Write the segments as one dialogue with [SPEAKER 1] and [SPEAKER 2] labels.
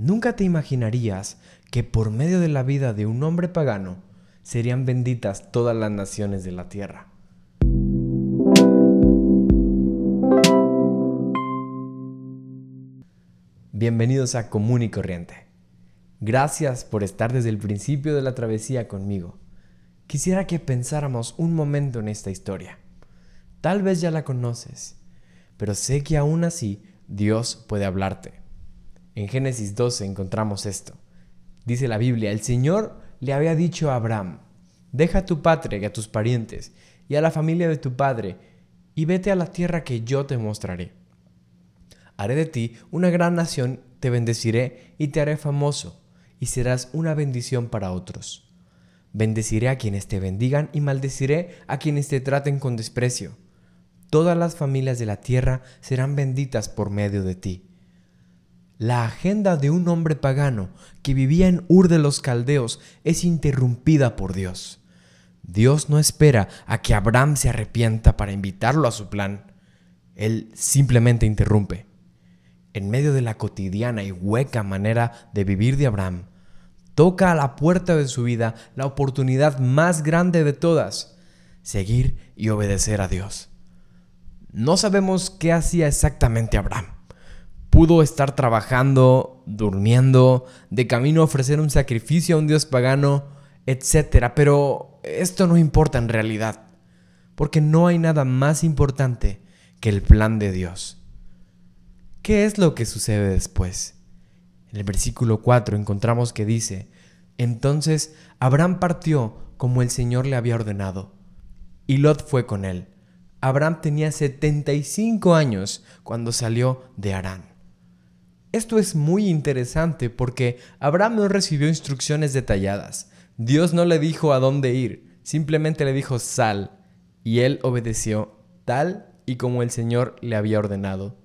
[SPEAKER 1] Nunca te imaginarías que por medio de la vida de un hombre pagano serían benditas todas las naciones de la tierra. Bienvenidos a Común y Corriente. Gracias por estar desde el principio de la travesía conmigo. Quisiera que pensáramos un momento en esta historia. Tal vez ya la conoces, pero sé que aún así Dios puede hablarte. En Génesis 12 encontramos esto. Dice la Biblia, el Señor le había dicho a Abraham, deja a tu patria y a tus parientes y a la familia de tu padre y vete a la tierra que yo te mostraré. Haré de ti una gran nación, te bendeciré y te haré famoso y serás una bendición para otros. Bendeciré a quienes te bendigan y maldeciré a quienes te traten con desprecio. Todas las familias de la tierra serán benditas por medio de ti. La agenda de un hombre pagano que vivía en Ur de los Caldeos es interrumpida por Dios. Dios no espera a que Abraham se arrepienta para invitarlo a su plan. Él simplemente interrumpe. En medio de la cotidiana y hueca manera de vivir de Abraham, toca a la puerta de su vida la oportunidad más grande de todas, seguir y obedecer a Dios. No sabemos qué hacía exactamente Abraham pudo estar trabajando, durmiendo, de camino ofrecer un sacrificio a un dios pagano, etc. Pero esto no importa en realidad, porque no hay nada más importante que el plan de Dios. ¿Qué es lo que sucede después? En el versículo 4 encontramos que dice, entonces Abraham partió como el Señor le había ordenado, y Lot fue con él. Abraham tenía 75 años cuando salió de Arán. Esto es muy interesante porque Abraham no recibió instrucciones detalladas. Dios no le dijo a dónde ir, simplemente le dijo sal, y él obedeció tal y como el Señor le había ordenado.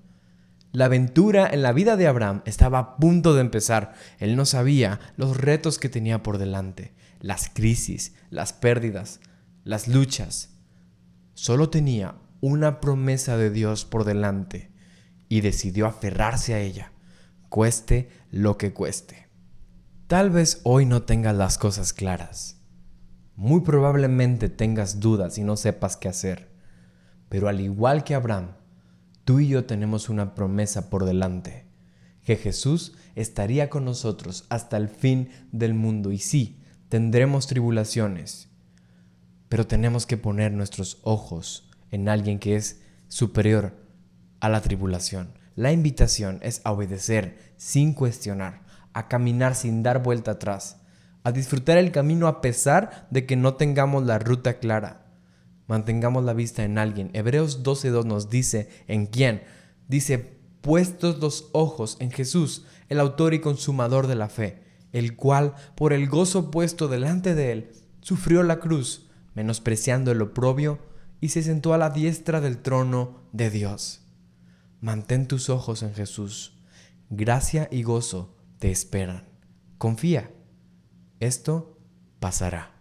[SPEAKER 1] La aventura en la vida de Abraham estaba a punto de empezar. Él no sabía los retos que tenía por delante, las crisis, las pérdidas, las luchas. Solo tenía una promesa de Dios por delante y decidió aferrarse a ella cueste lo que cueste. Tal vez hoy no tengas las cosas claras. Muy probablemente tengas dudas y no sepas qué hacer. Pero al igual que Abraham, tú y yo tenemos una promesa por delante, que Jesús estaría con nosotros hasta el fin del mundo. Y sí, tendremos tribulaciones, pero tenemos que poner nuestros ojos en alguien que es superior a la tribulación la invitación es a obedecer sin cuestionar, a caminar sin dar vuelta atrás, a disfrutar el camino a pesar de que no tengamos la ruta clara. Mantengamos la vista en alguien. Hebreos 12.2 nos dice en quién. Dice, puestos los ojos en Jesús, el autor y consumador de la fe, el cual, por el gozo puesto delante de él, sufrió la cruz, menospreciando el oprobio, y se sentó a la diestra del trono de Dios. Mantén tus ojos en Jesús. Gracia y gozo te esperan. Confía. Esto pasará.